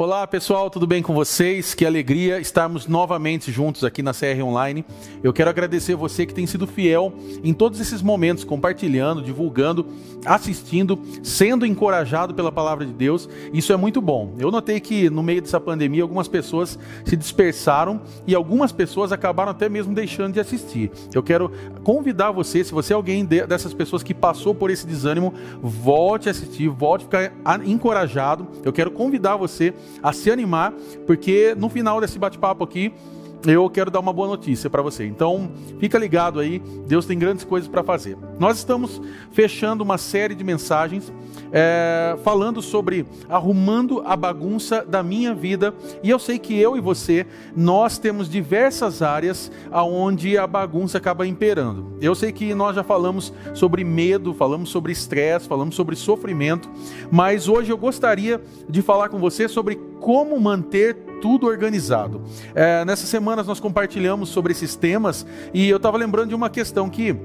Olá pessoal, tudo bem com vocês? Que alegria estarmos novamente juntos aqui na CR Online. Eu quero agradecer você que tem sido fiel em todos esses momentos, compartilhando, divulgando, assistindo, sendo encorajado pela palavra de Deus. Isso é muito bom. Eu notei que no meio dessa pandemia algumas pessoas se dispersaram e algumas pessoas acabaram até mesmo deixando de assistir. Eu quero convidar você, se você é alguém dessas pessoas que passou por esse desânimo, volte a assistir, volte a ficar encorajado. Eu quero convidar você a se animar, porque no final desse bate-papo aqui, eu quero dar uma boa notícia para você. Então, fica ligado aí, Deus tem grandes coisas para fazer. Nós estamos fechando uma série de mensagens é, falando sobre arrumando a bagunça da minha vida. E eu sei que eu e você, nós temos diversas áreas aonde a bagunça acaba imperando. Eu sei que nós já falamos sobre medo, falamos sobre estresse, falamos sobre sofrimento, mas hoje eu gostaria de falar com você sobre como manter tudo organizado. É, nessas semanas nós compartilhamos sobre esses temas e eu estava lembrando de uma questão que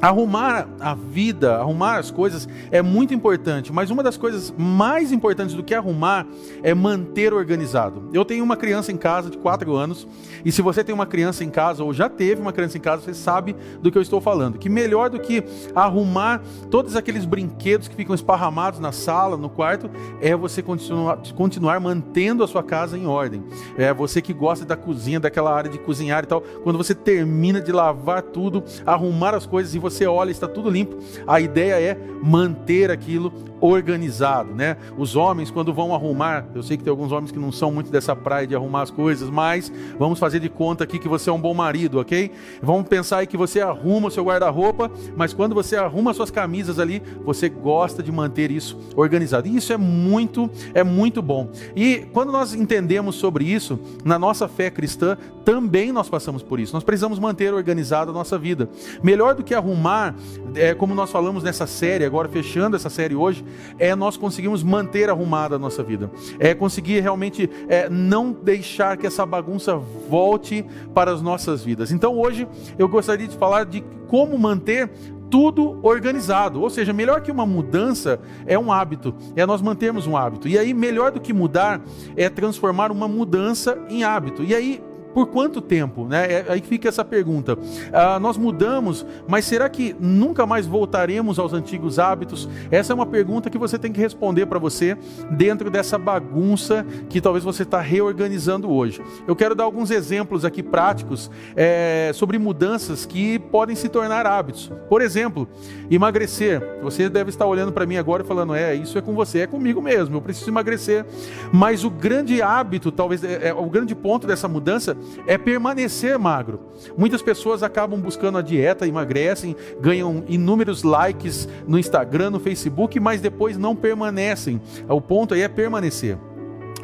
Arrumar a vida, arrumar as coisas é muito importante, mas uma das coisas mais importantes do que arrumar é manter organizado. Eu tenho uma criança em casa de 4 anos, e se você tem uma criança em casa ou já teve uma criança em casa, você sabe do que eu estou falando. Que melhor do que arrumar todos aqueles brinquedos que ficam esparramados na sala, no quarto, é você continuar, continuar mantendo a sua casa em ordem. É você que gosta da cozinha, daquela área de cozinhar e tal, quando você termina de lavar tudo, arrumar as coisas e você olha, está tudo limpo. A ideia é manter aquilo organizado, né? Os homens quando vão arrumar, eu sei que tem alguns homens que não são muito dessa praia de arrumar as coisas, mas vamos fazer de conta aqui que você é um bom marido, ok? Vamos pensar aí que você arruma o seu guarda-roupa, mas quando você arruma suas camisas ali, você gosta de manter isso organizado. E isso é muito, é muito bom. E quando nós entendemos sobre isso, na nossa fé cristã, também nós passamos por isso. Nós precisamos manter organizada a nossa vida. Melhor do que arrumar, é, como nós falamos nessa série, agora fechando essa série hoje, é nós conseguimos manter arrumada a nossa vida. É conseguir realmente é, não deixar que essa bagunça volte para as nossas vidas. Então hoje eu gostaria de falar de como manter tudo organizado. Ou seja, melhor que uma mudança é um hábito, é nós mantermos um hábito. E aí, melhor do que mudar é transformar uma mudança em hábito. E aí, por quanto tempo? Né? É, aí fica essa pergunta. Ah, nós mudamos, mas será que nunca mais voltaremos aos antigos hábitos? Essa é uma pergunta que você tem que responder para você dentro dessa bagunça que talvez você está reorganizando hoje. Eu quero dar alguns exemplos aqui práticos é, sobre mudanças que podem se tornar hábitos. Por exemplo, emagrecer. Você deve estar olhando para mim agora e falando: é, isso é com você, é comigo mesmo, eu preciso emagrecer. Mas o grande hábito, talvez, é, é o grande ponto dessa mudança é permanecer magro. Muitas pessoas acabam buscando a dieta, emagrecem, ganham inúmeros likes no Instagram, no Facebook, mas depois não permanecem. O ponto aí é permanecer.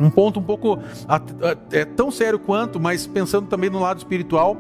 Um ponto um pouco é tão sério quanto, mas pensando também no lado espiritual,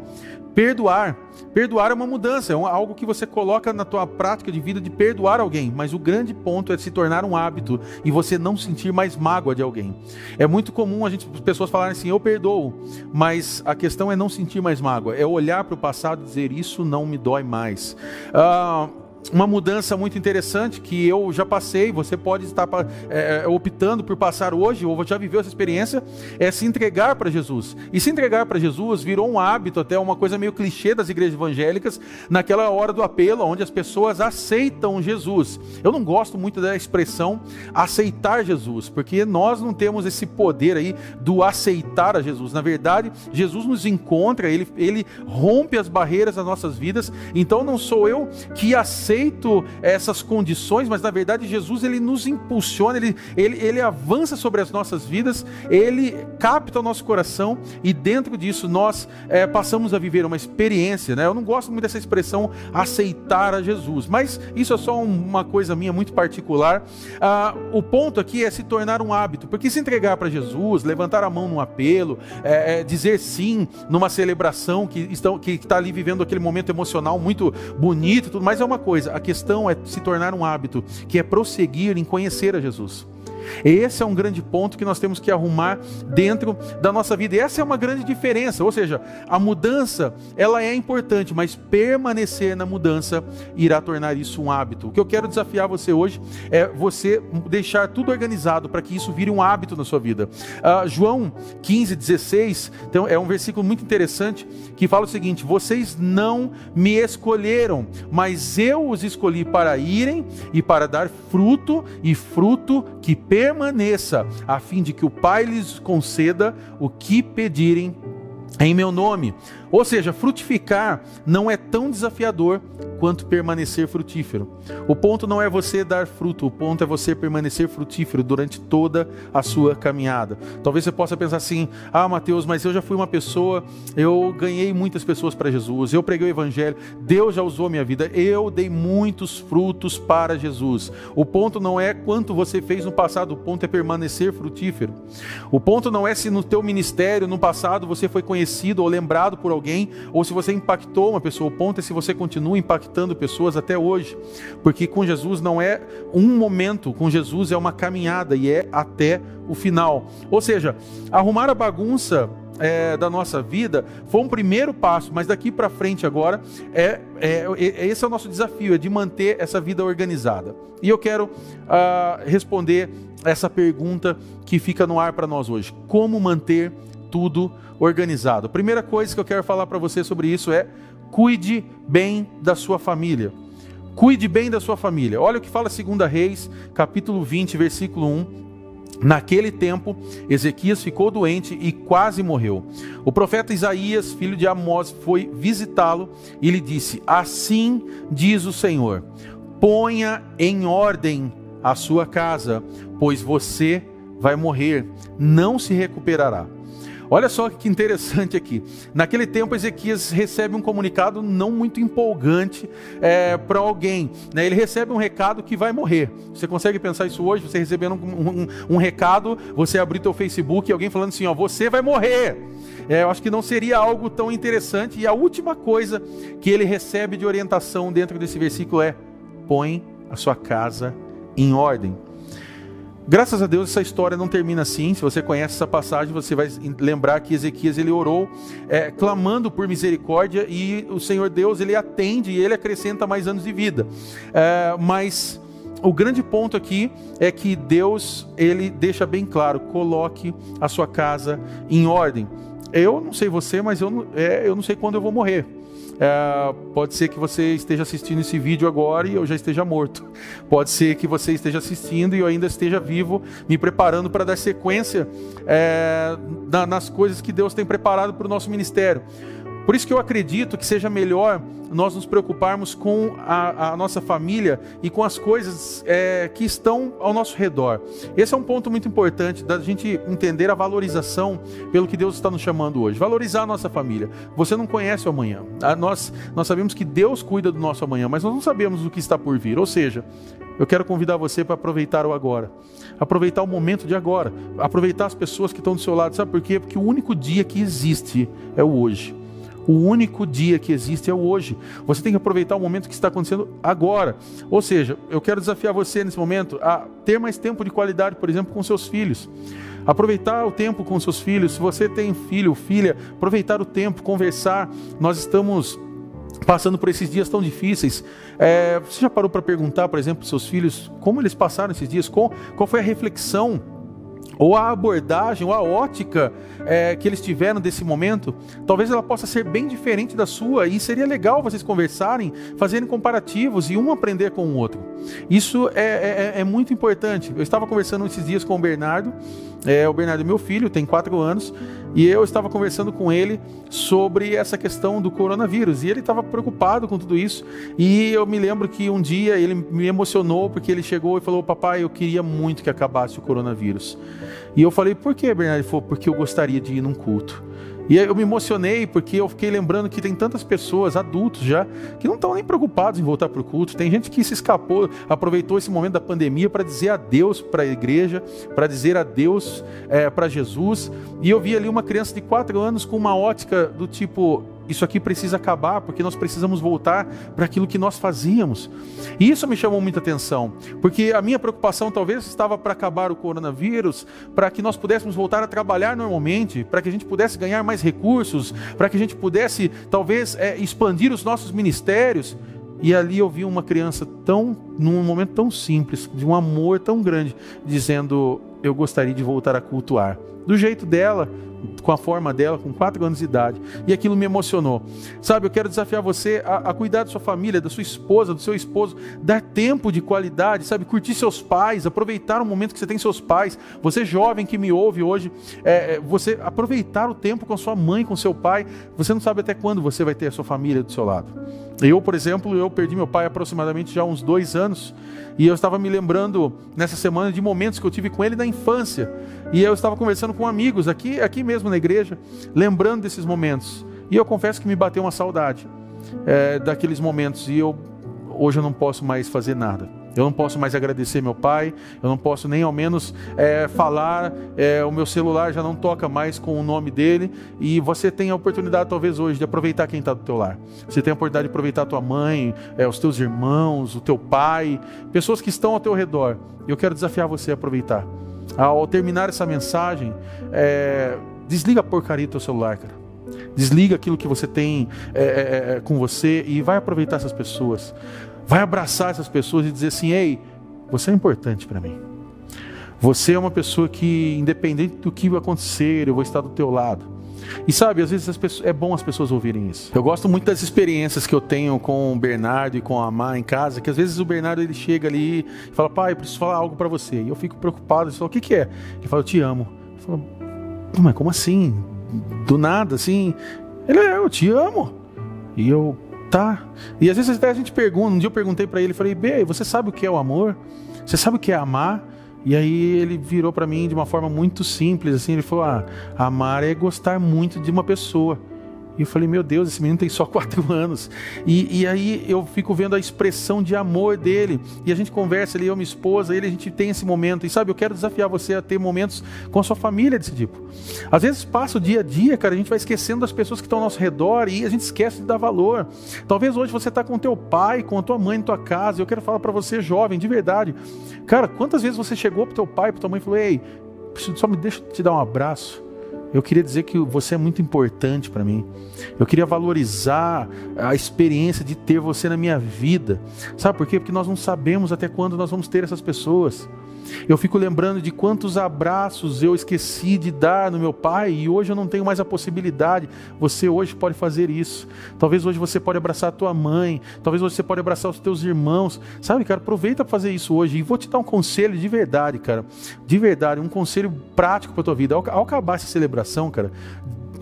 Perdoar. Perdoar é uma mudança, é algo que você coloca na tua prática de vida de perdoar alguém, mas o grande ponto é se tornar um hábito e você não sentir mais mágoa de alguém. É muito comum a gente, as pessoas falarem assim, eu perdoo, mas a questão é não sentir mais mágoa, é olhar para o passado e dizer, isso não me dói mais. Uh, uma mudança muito interessante que eu já passei, você pode estar é, é, optando por passar hoje, ou já viveu essa experiência, é se entregar para Jesus. E se entregar para Jesus virou um hábito, até uma coisa meio clichê das igrejas evangélicas, naquela hora do apelo, onde as pessoas aceitam Jesus. Eu não gosto muito da expressão aceitar Jesus, porque nós não temos esse poder aí do aceitar a Jesus. Na verdade, Jesus nos encontra, ele, ele rompe as barreiras das nossas vidas, então não sou eu que aceito aceito essas condições, mas na verdade Jesus ele nos impulsiona, ele, ele, ele avança sobre as nossas vidas, ele capta o nosso coração e dentro disso nós é, passamos a viver uma experiência. Né? Eu não gosto muito dessa expressão aceitar a Jesus, mas isso é só uma coisa minha muito particular. Ah, o ponto aqui é se tornar um hábito, porque se entregar para Jesus, levantar a mão num apelo, é, é, dizer sim numa celebração que está que está ali vivendo aquele momento emocional muito bonito, tudo mais é uma coisa a questão é se tornar um hábito, que é prosseguir em conhecer a Jesus. Esse é um grande ponto que nós temos que arrumar dentro da nossa vida. E essa é uma grande diferença, ou seja, a mudança, ela é importante, mas permanecer na mudança irá tornar isso um hábito. O que eu quero desafiar você hoje é você deixar tudo organizado para que isso vire um hábito na sua vida. Uh, João 15, 16, então é um versículo muito interessante que fala o seguinte: Vocês não me escolheram, mas eu os escolhi para irem e para dar fruto e fruto que a fim de que o Pai lhes conceda o que pedirem em meu nome. Ou seja, frutificar não é tão desafiador quanto permanecer frutífero. O ponto não é você dar fruto, o ponto é você permanecer frutífero durante toda a sua caminhada. Talvez você possa pensar assim: ah, Mateus, mas eu já fui uma pessoa, eu ganhei muitas pessoas para Jesus, eu preguei o Evangelho, Deus já usou minha vida, eu dei muitos frutos para Jesus. O ponto não é quanto você fez no passado, o ponto é permanecer frutífero. O ponto não é se no teu ministério, no passado, você foi conhecido ou lembrado por alguém alguém, ou se você impactou uma pessoa. O ponto é se você continua impactando pessoas até hoje. Porque com Jesus não é um momento, com Jesus é uma caminhada e é até o final. Ou seja, arrumar a bagunça é, da nossa vida foi um primeiro passo, mas daqui para frente agora é, é, é, esse é o nosso desafio, é de manter essa vida organizada. E eu quero uh, responder essa pergunta que fica no ar para nós hoje: como manter tudo organizado. A primeira coisa que eu quero falar para você sobre isso é cuide bem da sua família. Cuide bem da sua família. Olha o que fala 2 Reis, capítulo 20, versículo 1. Naquele tempo, Ezequias ficou doente e quase morreu. O profeta Isaías, filho de Amós, foi visitá-lo e lhe disse: Assim diz o Senhor: Ponha em ordem a sua casa, pois você vai morrer, não se recuperará. Olha só que interessante aqui. Naquele tempo, Ezequias recebe um comunicado não muito empolgante é, para alguém. Né? Ele recebe um recado que vai morrer. Você consegue pensar isso hoje? Você recebendo um, um, um recado, você abrir teu Facebook e alguém falando assim: ó, você vai morrer. É, eu acho que não seria algo tão interessante. E a última coisa que ele recebe de orientação dentro desse versículo é: põe a sua casa em ordem. Graças a Deus essa história não termina assim. Se você conhece essa passagem, você vai lembrar que Ezequias ele orou é, clamando por misericórdia e o Senhor Deus ele atende e ele acrescenta mais anos de vida. É, mas o grande ponto aqui é que Deus ele deixa bem claro: coloque a sua casa em ordem. Eu não sei você, mas eu não, é, eu não sei quando eu vou morrer. É, pode ser que você esteja assistindo esse vídeo agora e eu já esteja morto. Pode ser que você esteja assistindo e eu ainda esteja vivo, me preparando para dar sequência é, na, nas coisas que Deus tem preparado para o nosso ministério. Por isso que eu acredito que seja melhor nós nos preocuparmos com a, a nossa família e com as coisas é, que estão ao nosso redor. Esse é um ponto muito importante da gente entender a valorização pelo que Deus está nos chamando hoje. Valorizar a nossa família. Você não conhece o amanhã. Nós, nós sabemos que Deus cuida do nosso amanhã, mas nós não sabemos o que está por vir. Ou seja, eu quero convidar você para aproveitar o agora. Aproveitar o momento de agora. Aproveitar as pessoas que estão do seu lado. Sabe por quê? Porque o único dia que existe é o hoje. O único dia que existe é o hoje. Você tem que aproveitar o momento que está acontecendo agora. Ou seja, eu quero desafiar você nesse momento a ter mais tempo de qualidade, por exemplo, com seus filhos. Aproveitar o tempo com seus filhos. Se você tem filho, filha, aproveitar o tempo, conversar. Nós estamos passando por esses dias tão difíceis. É, você já parou para perguntar, por exemplo, seus filhos como eles passaram esses dias? Qual, qual foi a reflexão ou a abordagem, ou a ótica é, que eles tiveram desse momento, talvez ela possa ser bem diferente da sua, e seria legal vocês conversarem, fazerem comparativos e um aprender com o outro. Isso é, é, é muito importante. Eu estava conversando esses dias com o Bernardo, é, o Bernardo é meu filho, tem quatro anos, e eu estava conversando com ele sobre essa questão do coronavírus. E ele estava preocupado com tudo isso. E eu me lembro que um dia ele me emocionou porque ele chegou e falou: Papai, eu queria muito que acabasse o coronavírus. E eu falei: Por que, Bernardo? Ele falou: Porque eu gostaria de ir num culto. E eu me emocionei porque eu fiquei lembrando que tem tantas pessoas, adultos já, que não estão nem preocupados em voltar para o culto. Tem gente que se escapou, aproveitou esse momento da pandemia para dizer adeus para a igreja, para dizer adeus é, para Jesus. E eu vi ali uma criança de quatro anos com uma ótica do tipo: isso aqui precisa acabar, porque nós precisamos voltar para aquilo que nós fazíamos. E isso me chamou muita atenção, porque a minha preocupação talvez estava para acabar o coronavírus, para que nós pudéssemos voltar a trabalhar normalmente, para que a gente pudesse ganhar mais recursos, para que a gente pudesse talvez é, expandir os nossos ministérios. E ali eu vi uma criança tão, num momento tão simples, de um amor tão grande, dizendo: Eu gostaria de voltar a cultuar. Do jeito dela, com a forma dela, com quatro anos de idade. E aquilo me emocionou. Sabe, eu quero desafiar você a, a, cuidar da sua família, da sua esposa, do seu esposo, dar tempo de qualidade, sabe, curtir seus pais, aproveitar o momento que você tem seus pais. Você jovem que me ouve hoje, é, é você aproveitar o tempo com sua mãe, com seu pai. Você não sabe até quando você vai ter a sua família do seu lado. Eu, por exemplo, eu perdi meu pai aproximadamente já uns dois anos. E eu estava me lembrando nessa semana de momentos que eu tive com ele na infância. E eu estava conversando com amigos aqui, aqui mesmo na igreja, lembrando desses momentos. E eu confesso que me bateu uma saudade é, daqueles momentos. E eu hoje eu não posso mais fazer nada. Eu não posso mais agradecer meu pai, eu não posso nem ao menos é, falar, é, o meu celular já não toca mais com o nome dele, e você tem a oportunidade talvez hoje de aproveitar quem está do teu lar. Você tem a oportunidade de aproveitar a tua mãe, é, os teus irmãos, o teu pai, pessoas que estão ao teu redor. Eu quero desafiar você a aproveitar. Ao terminar essa mensagem, é, desliga a porcaria do teu celular, cara. Desliga aquilo que você tem é, é, é, com você e vai aproveitar essas pessoas. Vai abraçar essas pessoas e dizer assim: ei, você é importante para mim. Você é uma pessoa que, independente do que acontecer, eu vou estar do teu lado. E sabe, às vezes pessoas, é bom as pessoas ouvirem isso. Eu gosto muito das experiências que eu tenho com o Bernardo e com a Má em casa, que às vezes o Bernardo ele chega ali e fala, pai, eu preciso falar algo para você. E eu fico preocupado, ele fala, o que, que é? Ele fala, eu te amo. Eu falo, mas como assim? Do nada, assim? Ele é, eu te amo. E eu, tá. E às vezes até a gente pergunta, um dia eu perguntei para ele, falei, Bê, você sabe o que é o amor? Você sabe o que é amar? E aí ele virou para mim de uma forma muito simples, assim, ele falou: ah, amar é gostar muito de uma pessoa. E eu falei, meu Deus, esse menino tem só quatro anos. E, e aí eu fico vendo a expressão de amor dele. E a gente conversa ali, eu, minha esposa, ele, a gente tem esse momento. E sabe, eu quero desafiar você a ter momentos com a sua família desse tipo. Às vezes passa o dia a dia, cara, a gente vai esquecendo das pessoas que estão ao nosso redor e a gente esquece de dar valor. Talvez hoje você está com teu pai, com a tua mãe na tua casa. Eu quero falar para você, jovem, de verdade. Cara, quantas vezes você chegou pro teu pai, pro tua mãe e falou: Ei, só me deixa te dar um abraço. Eu queria dizer que você é muito importante para mim. Eu queria valorizar a experiência de ter você na minha vida. Sabe por quê? Porque nós não sabemos até quando nós vamos ter essas pessoas. Eu fico lembrando de quantos abraços eu esqueci de dar no meu pai e hoje eu não tenho mais a possibilidade. Você hoje pode fazer isso. Talvez hoje você pode abraçar a tua mãe, talvez hoje você pode abraçar os teus irmãos. Sabe, cara, aproveita para fazer isso hoje e vou te dar um conselho de verdade, cara. De verdade, um conselho prático para tua vida. Ao, acabar essa celebração, cara,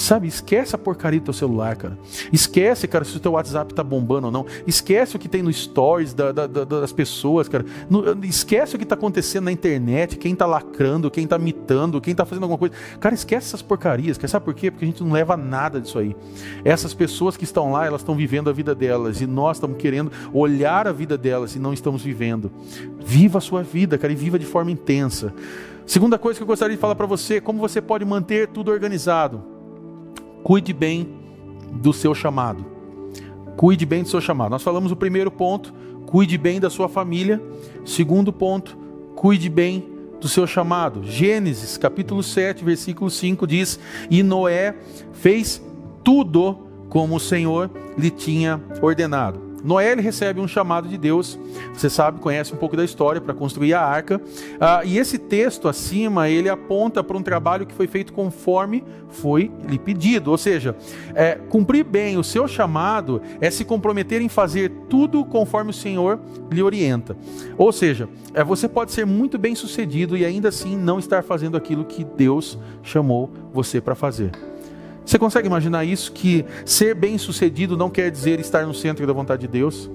Sabe, esquece a porcaria do teu celular, cara. Esquece, cara, se o teu WhatsApp tá bombando ou não. Esquece o que tem no stories da, da, da, das pessoas, cara. No, esquece o que tá acontecendo na internet, quem tá lacrando, quem tá mitando, quem tá fazendo alguma coisa. Cara, esquece essas porcarias. Cara. Sabe por quê? Porque a gente não leva nada disso aí. Essas pessoas que estão lá, elas estão vivendo a vida delas. E nós estamos querendo olhar a vida delas e não estamos vivendo. Viva a sua vida, cara, e viva de forma intensa. Segunda coisa que eu gostaria de falar para você, como você pode manter tudo organizado. Cuide bem do seu chamado. Cuide bem do seu chamado. Nós falamos o primeiro ponto, cuide bem da sua família. Segundo ponto, cuide bem do seu chamado. Gênesis, capítulo 7, versículo 5 diz: "E Noé fez tudo como o Senhor lhe tinha ordenado." Noé recebe um chamado de Deus, você sabe, conhece um pouco da história para construir a arca. Ah, e esse texto acima ele aponta para um trabalho que foi feito conforme foi lhe pedido, ou seja, é, cumprir bem o seu chamado é se comprometer em fazer tudo conforme o Senhor lhe orienta. Ou seja, é, você pode ser muito bem sucedido e ainda assim não estar fazendo aquilo que Deus chamou você para fazer. Você consegue imaginar isso? Que ser bem-sucedido não quer dizer estar no centro da vontade de Deus?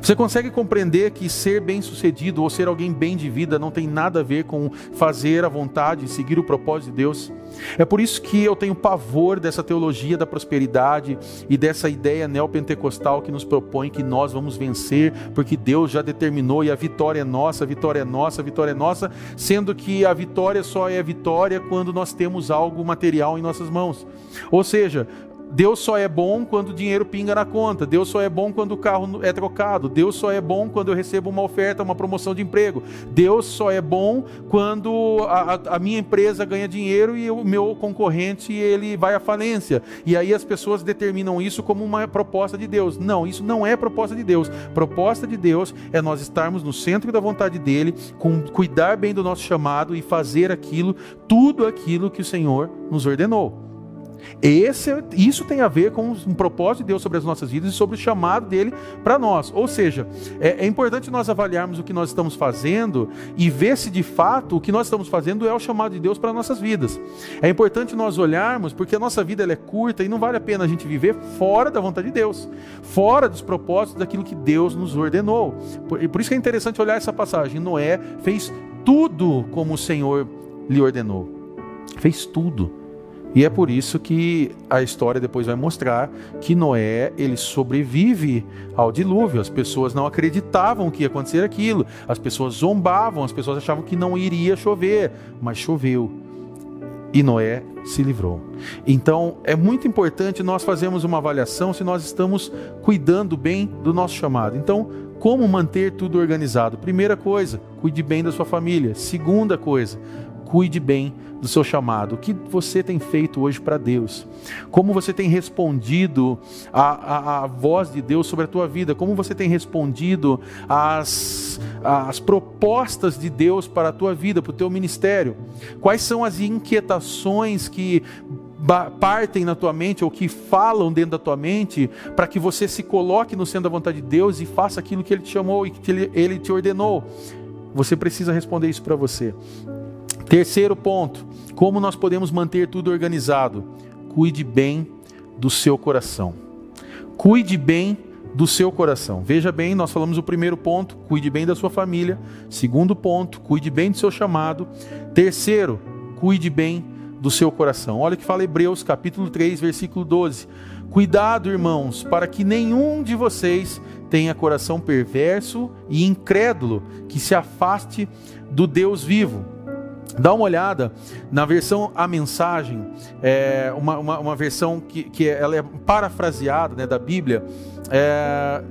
Você consegue compreender que ser bem-sucedido ou ser alguém bem de vida não tem nada a ver com fazer a vontade, seguir o propósito de Deus? É por isso que eu tenho pavor dessa teologia da prosperidade e dessa ideia neopentecostal que nos propõe que nós vamos vencer, porque Deus já determinou e a vitória é nossa, a vitória é nossa, a vitória é nossa, sendo que a vitória só é vitória quando nós temos algo material em nossas mãos. Ou seja, Deus só é bom quando o dinheiro pinga na conta. Deus só é bom quando o carro é trocado. Deus só é bom quando eu recebo uma oferta, uma promoção de emprego. Deus só é bom quando a, a minha empresa ganha dinheiro e o meu concorrente ele vai à falência. E aí as pessoas determinam isso como uma proposta de Deus. Não, isso não é proposta de Deus. Proposta de Deus é nós estarmos no centro da vontade dele, com, cuidar bem do nosso chamado e fazer aquilo, tudo aquilo que o Senhor nos ordenou. Esse, isso tem a ver com um propósito de Deus sobre as nossas vidas e sobre o chamado dele para nós. Ou seja, é, é, importante nós avaliarmos o que nós estamos fazendo e ver se de fato o que nós estamos fazendo é o chamado de Deus para nossas vidas. É importante nós olharmos porque a nossa vida é curta e não vale a pena a gente viver fora da vontade de Deus, fora dos propósitos daquilo que Deus nos ordenou. Por, por isso que é interessante olhar essa passagem. Noé fez tudo como o Senhor lhe ordenou. Fez tudo. E é por isso que a história depois vai mostrar que Noé, ele sobrevive ao dilúvio. As pessoas não acreditavam que ia acontecer aquilo. As pessoas zombavam, as pessoas achavam que não iria chover, mas choveu. E Noé se livrou. Então, é muito importante nós fazermos uma avaliação se nós estamos cuidando bem do nosso chamado. Então, como manter tudo organizado? Primeira coisa, cuide bem da sua família. Segunda coisa, cuide bem do seu chamado. O que você tem feito hoje para Deus? Como você tem respondido à, à, voz de Deus sobre a tua vida? Como você tem respondido às, às propostas de Deus para a tua vida, para o teu ministério? Quais são as inquietações que partem na tua mente ou que falam dentro da tua mente para que você se coloque no centro da vontade de Deus e faça aquilo que Ele te chamou e que ele te ordenou? Você precisa responder isso para você. Terceiro ponto: como nós podemos manter tudo organizado? Cuide bem do seu coração. Cuide bem do seu coração. Veja bem, nós falamos o primeiro ponto, cuide bem da sua família. Segundo ponto, cuide bem do seu chamado. Terceiro, cuide bem do seu coração. Olha o que fala Hebreus capítulo 3, versículo 12. Cuidado, irmãos, para que nenhum de vocês tenha coração perverso e incrédulo, que se afaste do Deus vivo. Dá uma olhada na versão A Mensagem, é uma, uma, uma, versão que, que ela é parafraseada né, da Bíblia. É,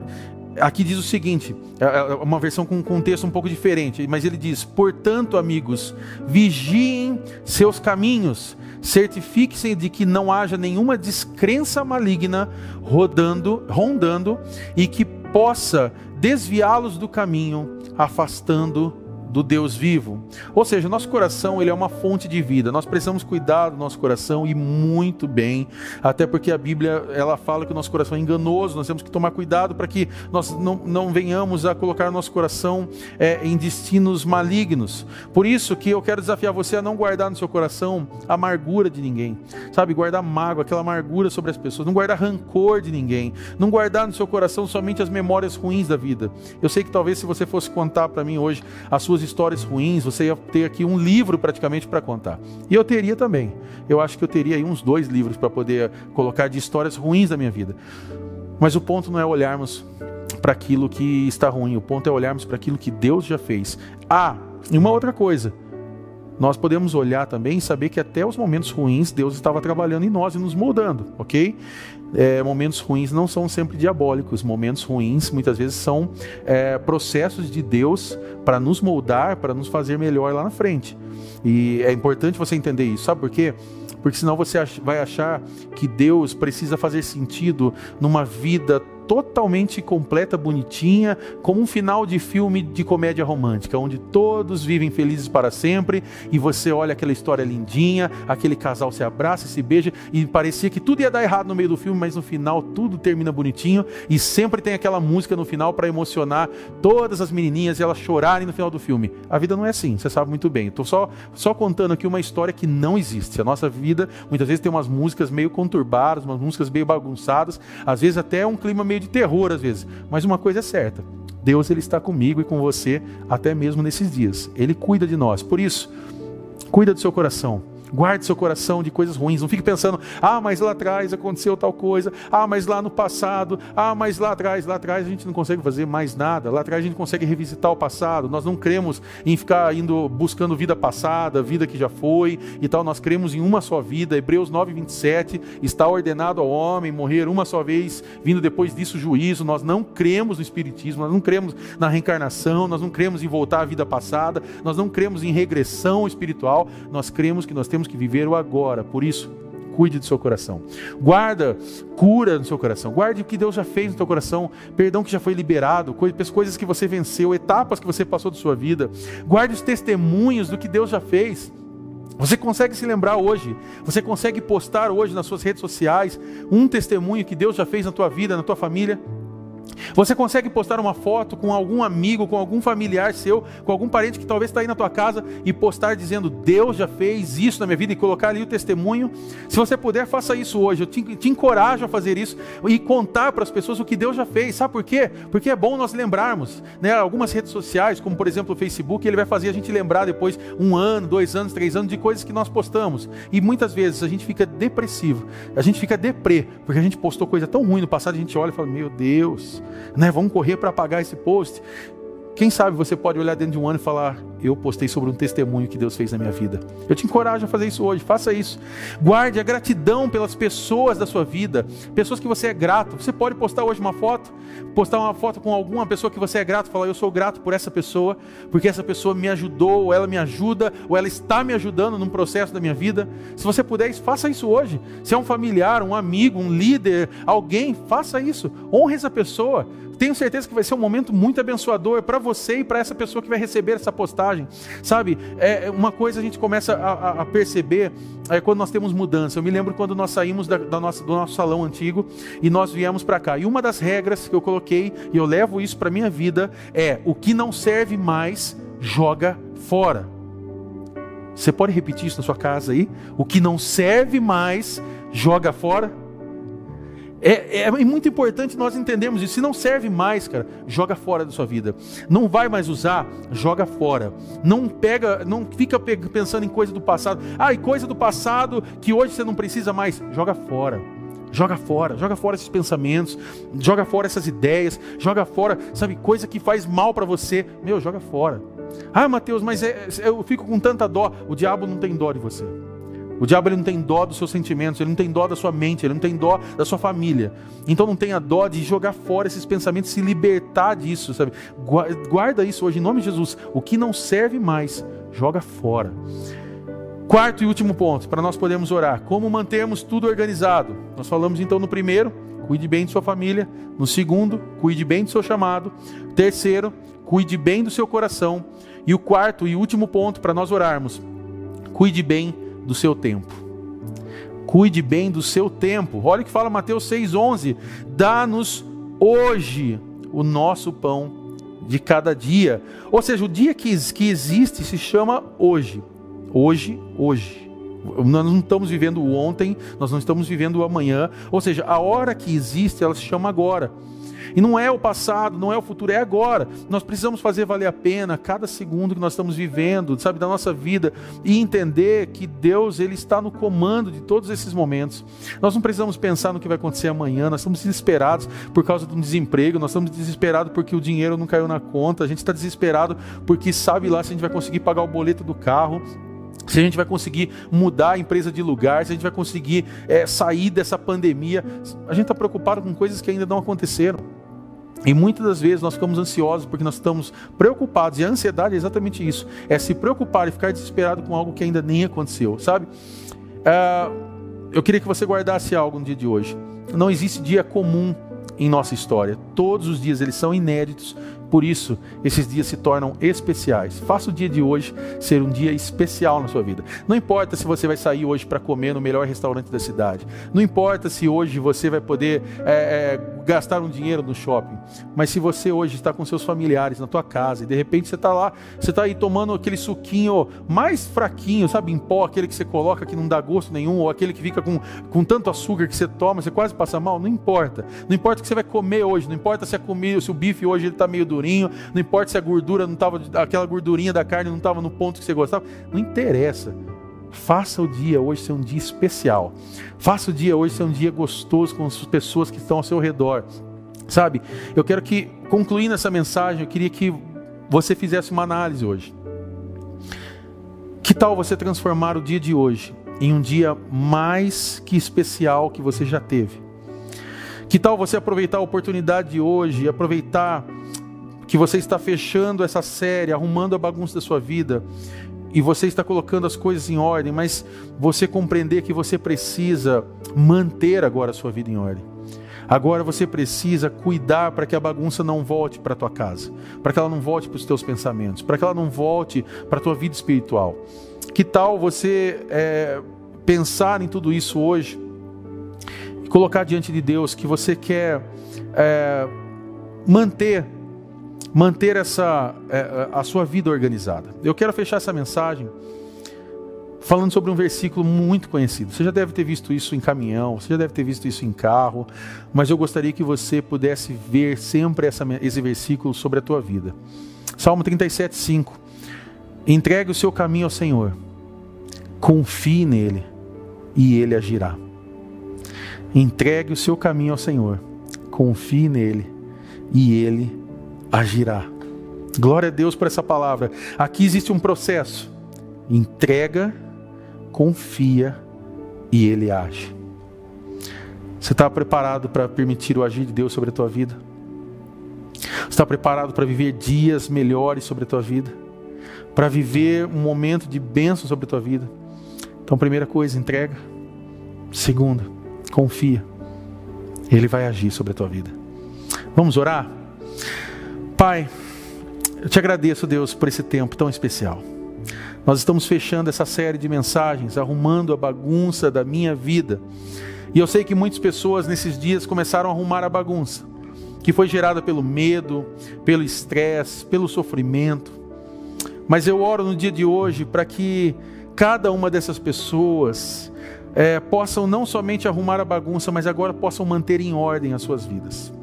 aqui diz o seguinte: é, é uma versão com, um texto um pouco diferente, mas ele diz: Portanto, amigos, vigiem seus caminhos, certifiquem-se de que não haja nenhuma descrença maligna rodando, rondando e que possa desviá-los do caminho, afastando do Deus vivo. Ou seja, nosso coração ele é uma fonte de vida. Nós precisamos cuidar do nosso coração e muito bem, até porque a Bíblia ela fala que o nosso coração é enganoso. Nós temos que tomar cuidado para que nós não, não venhamos a colocar nosso coração é, em destinos malignos. Por isso que eu quero desafiar você a não guardar no seu coração a amargura de ninguém, sabe? Guardar mágoa, aquela amargura sobre as pessoas, não guardar rancor de ninguém, não guardar no seu coração somente as memórias ruins da vida. Eu sei que talvez se você fosse contar para mim hoje as suas histórias ruins, você ia ter aqui um livro praticamente para contar. E eu teria também. Eu acho que eu teria aí uns dois livros para poder colocar de histórias ruins da minha vida. Mas o ponto não é olharmos para aquilo que está ruim, o ponto é olharmos para aquilo que Deus já fez. Ah, e uma outra coisa. Nós podemos olhar também e saber que até os momentos ruins Deus estava trabalhando em nós e nos moldando, ok? é, momentos ruins não são sempre diabólicos. Momentos ruins muitas vezes são é, processos de Deus para nos moldar, para nos fazer melhor lá na frente. E é importante você entender isso. Sabe por quê? Porque senão você vai achar que Deus precisa fazer sentido numa vida totalmente completa, bonitinha, como um final de filme de comédia romântica, onde todos vivem felizes para sempre e você olha aquela história lindinha, aquele casal se abraça, se beija e parecia que tudo ia dar errado no meio do filme, mas no final tudo termina bonitinho e sempre tem aquela música no final para emocionar todas as menininhas e elas chorarem no final do filme. A vida não é assim, você sabe muito bem. Estou só, só contando aqui uma história que não existe. A nossa vida muitas vezes tem umas músicas meio conturbadas, umas músicas meio bagunçadas, às vezes até um clima meio meio de terror às vezes, mas uma coisa é certa: Deus ele está comigo e com você até mesmo nesses dias. Ele cuida de nós. Por isso, cuida do seu coração. Guarde seu coração de coisas ruins. Não fique pensando, ah, mas lá atrás aconteceu tal coisa. Ah, mas lá no passado. Ah, mas lá atrás, lá atrás a gente não consegue fazer mais nada. Lá atrás a gente consegue revisitar o passado. Nós não cremos em ficar indo buscando vida passada, vida que já foi e tal. Nós cremos em uma só vida. Hebreus 9, 27. Está ordenado ao homem morrer uma só vez, vindo depois disso juízo. Nós não cremos no Espiritismo, nós não cremos na reencarnação, nós não cremos em voltar à vida passada, nós não cremos em regressão espiritual. Nós cremos que nós temos que viver o agora. Por isso, cuide do seu coração. Guarda cura no seu coração. Guarde o que Deus já fez no seu coração, perdão que já foi liberado, coisas que você venceu, etapas que você passou da sua vida. Guarde os testemunhos do que Deus já fez. Você consegue se lembrar hoje, você consegue postar hoje nas suas redes sociais um testemunho que Deus já fez na tua vida, na tua família? Você consegue postar uma foto com algum amigo, com algum familiar seu, com algum parente que talvez está aí na tua casa e postar dizendo Deus já fez isso na minha vida e colocar ali o testemunho? Se você puder, faça isso hoje. Eu te, te encorajo a fazer isso e contar para as pessoas o que Deus já fez. Sabe por quê? Porque é bom nós lembrarmos. Né? Algumas redes sociais, como por exemplo o Facebook, ele vai fazer a gente lembrar depois um ano, dois anos, três anos de coisas que nós postamos. E muitas vezes a gente fica depressivo, a gente fica deprê, porque a gente postou coisa tão ruim no passado, a gente olha e fala: Meu Deus né? Vamos correr para apagar esse post. Quem sabe você pode olhar dentro de um ano e falar: Eu postei sobre um testemunho que Deus fez na minha vida. Eu te encorajo a fazer isso hoje, faça isso. Guarde a gratidão pelas pessoas da sua vida, pessoas que você é grato. Você pode postar hoje uma foto, postar uma foto com alguma pessoa que você é grato, falar: Eu sou grato por essa pessoa, porque essa pessoa me ajudou, ou ela me ajuda, ou ela está me ajudando num processo da minha vida. Se você puder, faça isso hoje. Se é um familiar, um amigo, um líder, alguém, faça isso. Honre essa pessoa tenho certeza que vai ser um momento muito abençoador para você e para essa pessoa que vai receber essa postagem. Sabe, é, é uma coisa a gente começa a, a perceber é, quando nós temos mudança. Eu me lembro quando nós saímos da, da nossa, do nosso salão antigo e nós viemos para cá. E uma das regras que eu coloquei, e eu levo isso para minha vida, é o que não serve mais, joga fora. Você pode repetir isso na sua casa aí? O que não serve mais, joga fora. É, é, muito importante nós entendermos isso. Se não serve mais, cara, joga fora da sua vida. Não vai mais usar, joga fora. Não pega, não fica pensando em coisa do passado. Ah, e coisa do passado que hoje você não precisa mais, joga fora. Joga fora, joga fora esses pensamentos, joga fora essas ideias, joga fora, sabe, coisa que faz mal para você. Meu, joga fora. Ah, Mateus, mas é, eu fico com tanta dó. O diabo não tem dó de você. O diabo ele não tem dó dos seus sentimentos, ele não tem dó da sua mente, ele não tem dó da sua família. Então não tenha dó de jogar fora esses pensamentos, se libertar disso, sabe? Guarda isso hoje em nome de Jesus. O que não serve mais, joga fora. Quarto e último ponto, para nós podermos orar. Como mantermos tudo organizado? Nós falamos então no primeiro, cuide bem de sua família. No segundo, cuide bem do seu chamado. Terceiro, cuide bem do seu coração. E o quarto e último ponto para nós orarmos, cuide bem do seu tempo. Cuide bem do seu tempo. Olha o que fala Mateus 6,11: Dá-nos hoje o nosso pão de cada dia. Ou seja, o dia que, que existe se chama hoje. Hoje, hoje. Nós não estamos vivendo o ontem, nós não estamos vivendo o amanhã. Ou seja, a hora que existe, ela se chama agora. E não é o passado, não é o futuro, é agora. Nós precisamos fazer valer a pena cada segundo que nós estamos vivendo, sabe, da nossa vida e entender que Deus ele está no comando de todos esses momentos. Nós não precisamos pensar no que vai acontecer amanhã, nós estamos desesperados por causa do desemprego, nós estamos desesperados porque o dinheiro não caiu na conta, a gente está desesperado porque sabe lá se a gente vai conseguir pagar o boleto do carro, se a gente vai conseguir mudar a empresa de lugar, se a gente vai conseguir é, sair dessa pandemia. A gente está preocupado com coisas que ainda não aconteceram. E muitas das vezes nós ficamos ansiosos porque nós estamos preocupados, e a ansiedade é exatamente isso: é se preocupar e ficar desesperado com algo que ainda nem aconteceu, sabe? Uh, eu queria que você guardasse algo no dia de hoje. Não existe dia comum em nossa história. Todos os dias eles são inéditos, por isso esses dias se tornam especiais. Faça o dia de hoje ser um dia especial na sua vida. Não importa se você vai sair hoje para comer no melhor restaurante da cidade. Não importa se hoje você vai poder é, é, gastar um dinheiro no shopping. Mas se você hoje está com seus familiares na tua casa e de repente você está lá, você está aí tomando aquele suquinho mais fraquinho, sabe, em pó, aquele que você coloca que não dá gosto nenhum, ou aquele que fica com, com tanto açúcar que você toma, você quase passa mal, não importa. Não importa o que você vai comer hoje, não importa se a comida, se o bife hoje ele está meio não importa se a gordura não estava, aquela gordurinha da carne não estava no ponto que você gostava, não interessa. Faça o dia hoje ser um dia especial. Faça o dia hoje ser um dia gostoso com as pessoas que estão ao seu redor. Sabe, eu quero que, concluindo essa mensagem, eu queria que você fizesse uma análise hoje. Que tal você transformar o dia de hoje em um dia mais que especial que você já teve? Que tal você aproveitar a oportunidade de hoje aproveitar que você está fechando essa série, arrumando a bagunça da sua vida e você está colocando as coisas em ordem, mas você compreender que você precisa manter agora a sua vida em ordem. Agora você precisa cuidar para que a bagunça não volte para a tua casa, para que ela não volte para os teus pensamentos, para que ela não volte para a tua vida espiritual. Que tal você é, pensar em tudo isso hoje e colocar diante de Deus que você quer é, manter manter essa é, a sua vida organizada. Eu quero fechar essa mensagem falando sobre um versículo muito conhecido. Você já deve ter visto isso em caminhão, você já deve ter visto isso em carro, mas eu gostaria que você pudesse ver sempre essa, esse versículo sobre a tua vida. Salmo 37, 5. Entregue o seu caminho ao Senhor, confie nele e ele agirá. Entregue o seu caminho ao Senhor, confie nele e ele agirá. Glória a Deus por essa palavra. Aqui existe um processo. Entrega, confia e ele age. Você está preparado para permitir o agir de Deus sobre a tua vida? Você está preparado para viver dias melhores sobre a tua vida? Para viver um momento de bênção sobre a tua vida? Então, primeira coisa, entrega. Segunda, confia. Ele vai agir sobre a tua vida. Vamos orar? Pai, eu te agradeço, Deus, por esse tempo tão especial. Nós estamos fechando essa série de mensagens, arrumando a bagunça da minha vida. E eu sei que muitas pessoas nesses dias começaram a arrumar a bagunça, que foi gerada pelo medo, pelo estresse, pelo sofrimento. Mas eu oro no dia de hoje para que cada uma dessas pessoas é, possam não somente arrumar a bagunça, mas agora possam manter em ordem as suas vidas.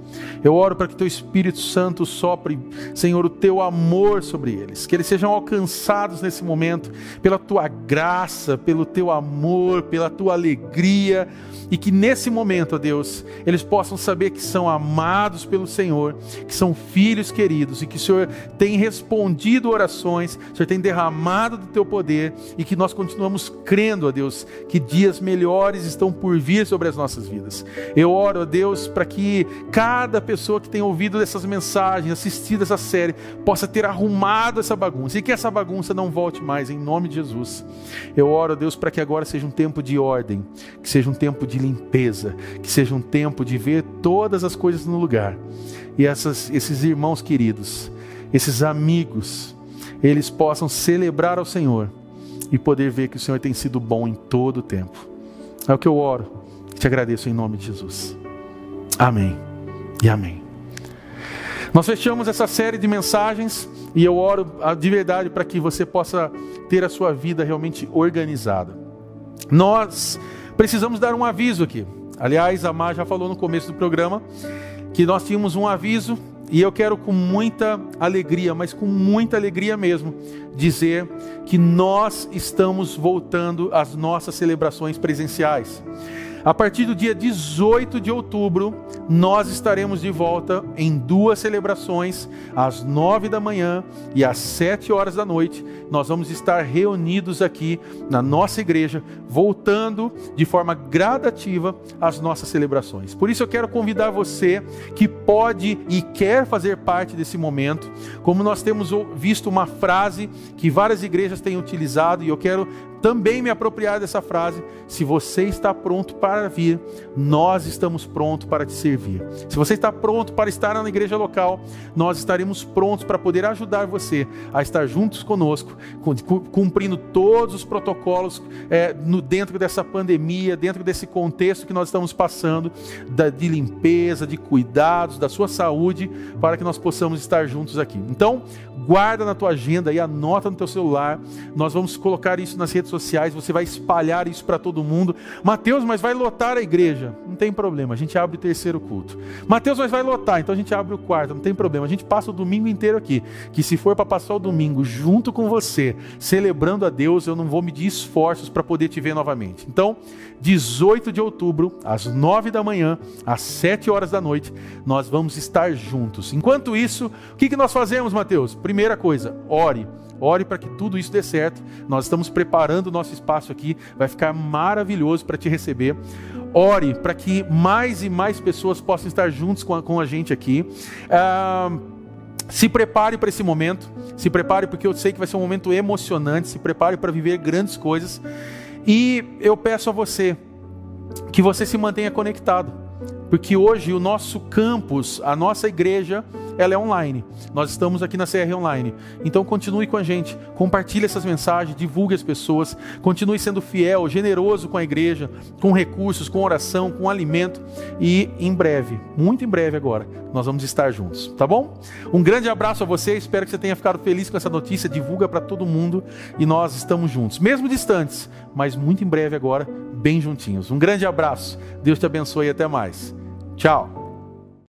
Eu oro para que teu Espírito Santo sopre, Senhor, o teu amor sobre eles, que eles sejam alcançados nesse momento pela tua graça, pelo teu amor, pela tua alegria, e que nesse momento, ó Deus, eles possam saber que são amados pelo Senhor, que são filhos queridos e que o Senhor tem respondido orações, o Senhor tem derramado do teu poder e que nós continuamos crendo, ó Deus, que dias melhores estão por vir sobre as nossas vidas. Eu oro, ó Deus, para que cada pessoa que tem ouvido essas mensagens, assistido essa série, possa ter arrumado essa bagunça e que essa bagunça não volte mais, em nome de Jesus. Eu oro, ó Deus, para que agora seja um tempo de ordem, que seja um tempo de limpeza, que seja um tempo de ver todas as coisas no lugar. E essas, esses irmãos queridos, esses amigos, eles possam celebrar ao Senhor e poder ver que o Senhor tem sido bom em todo o tempo. É o que eu oro. Te agradeço em nome de Jesus. Amém e amém. Nós fechamos essa série de mensagens e eu oro ah, de verdade para que você possa ter a sua vida realmente organizada. Nós precisamos dar um aviso aqui. Aliás, a Mar já falou no começo do programa que nós tínhamos um aviso e eu quero com muita alegria, mas com muita alegria mesmo, dizer que nós estamos voltando às nossas celebrações presenciais. A partir do dia 18 de outubro, nós estaremos de volta em duas celebrações, às nove da manhã e às sete horas da noite. Nós vamos estar reunidos aqui na nossa igreja, voltando de forma gradativa às nossas celebrações. Por isso eu quero convidar você que pode e quer fazer parte desse momento, como nós temos visto uma frase que várias igrejas têm utilizado, e eu quero também me apropriar dessa frase. Se você está pronto para vir, nós estamos prontos para te servir. Se você está pronto para estar na igreja local, nós estaremos prontos para poder ajudar você a estar juntos conosco, cumprindo todos os protocolos é, no, dentro dessa pandemia, dentro desse contexto que nós estamos passando, da, de limpeza, de cuidados, da sua saúde, para que nós possamos estar juntos aqui. Então, guarda na tua agenda e anota no teu celular. Nós vamos colocar isso nas redes sociais, você vai espalhar isso para todo mundo. Mateus, mas vai lotar a igreja. Não tem problema, a gente abre o terceiro culto. Mateus, mas vai lotar, então a gente abre o quarto, não tem problema. A gente passa o domingo inteiro aqui. Que se for para passar o domingo junto com você, celebrando a Deus, eu não vou medir esforços para poder te ver novamente. Então, 18 de outubro, às 9 da manhã, às 7 horas da noite, nós vamos estar juntos. Enquanto isso, o que, que nós fazemos, Mateus? Primeira coisa, ore. Ore para que tudo isso dê certo. Nós estamos preparando o nosso espaço aqui, vai ficar maravilhoso para te receber. Ore para que mais e mais pessoas possam estar juntos com a, com a gente aqui. Ah, se prepare para esse momento, se prepare porque eu sei que vai ser um momento emocionante, se prepare para viver grandes coisas. E eu peço a você que você se mantenha conectado, porque hoje o nosso campus, a nossa igreja, ela é online. Nós estamos aqui na CR Online. Então continue com a gente, compartilhe essas mensagens, divulgue as pessoas, continue sendo fiel, generoso com a igreja, com recursos, com oração, com alimento e em breve, muito em breve agora, nós vamos estar juntos, tá bom? Um grande abraço a você, espero que você tenha ficado feliz com essa notícia, divulga para todo mundo e nós estamos juntos, mesmo distantes, mas muito em breve agora, bem juntinhos. Um grande abraço. Deus te abençoe e até mais. Tchau.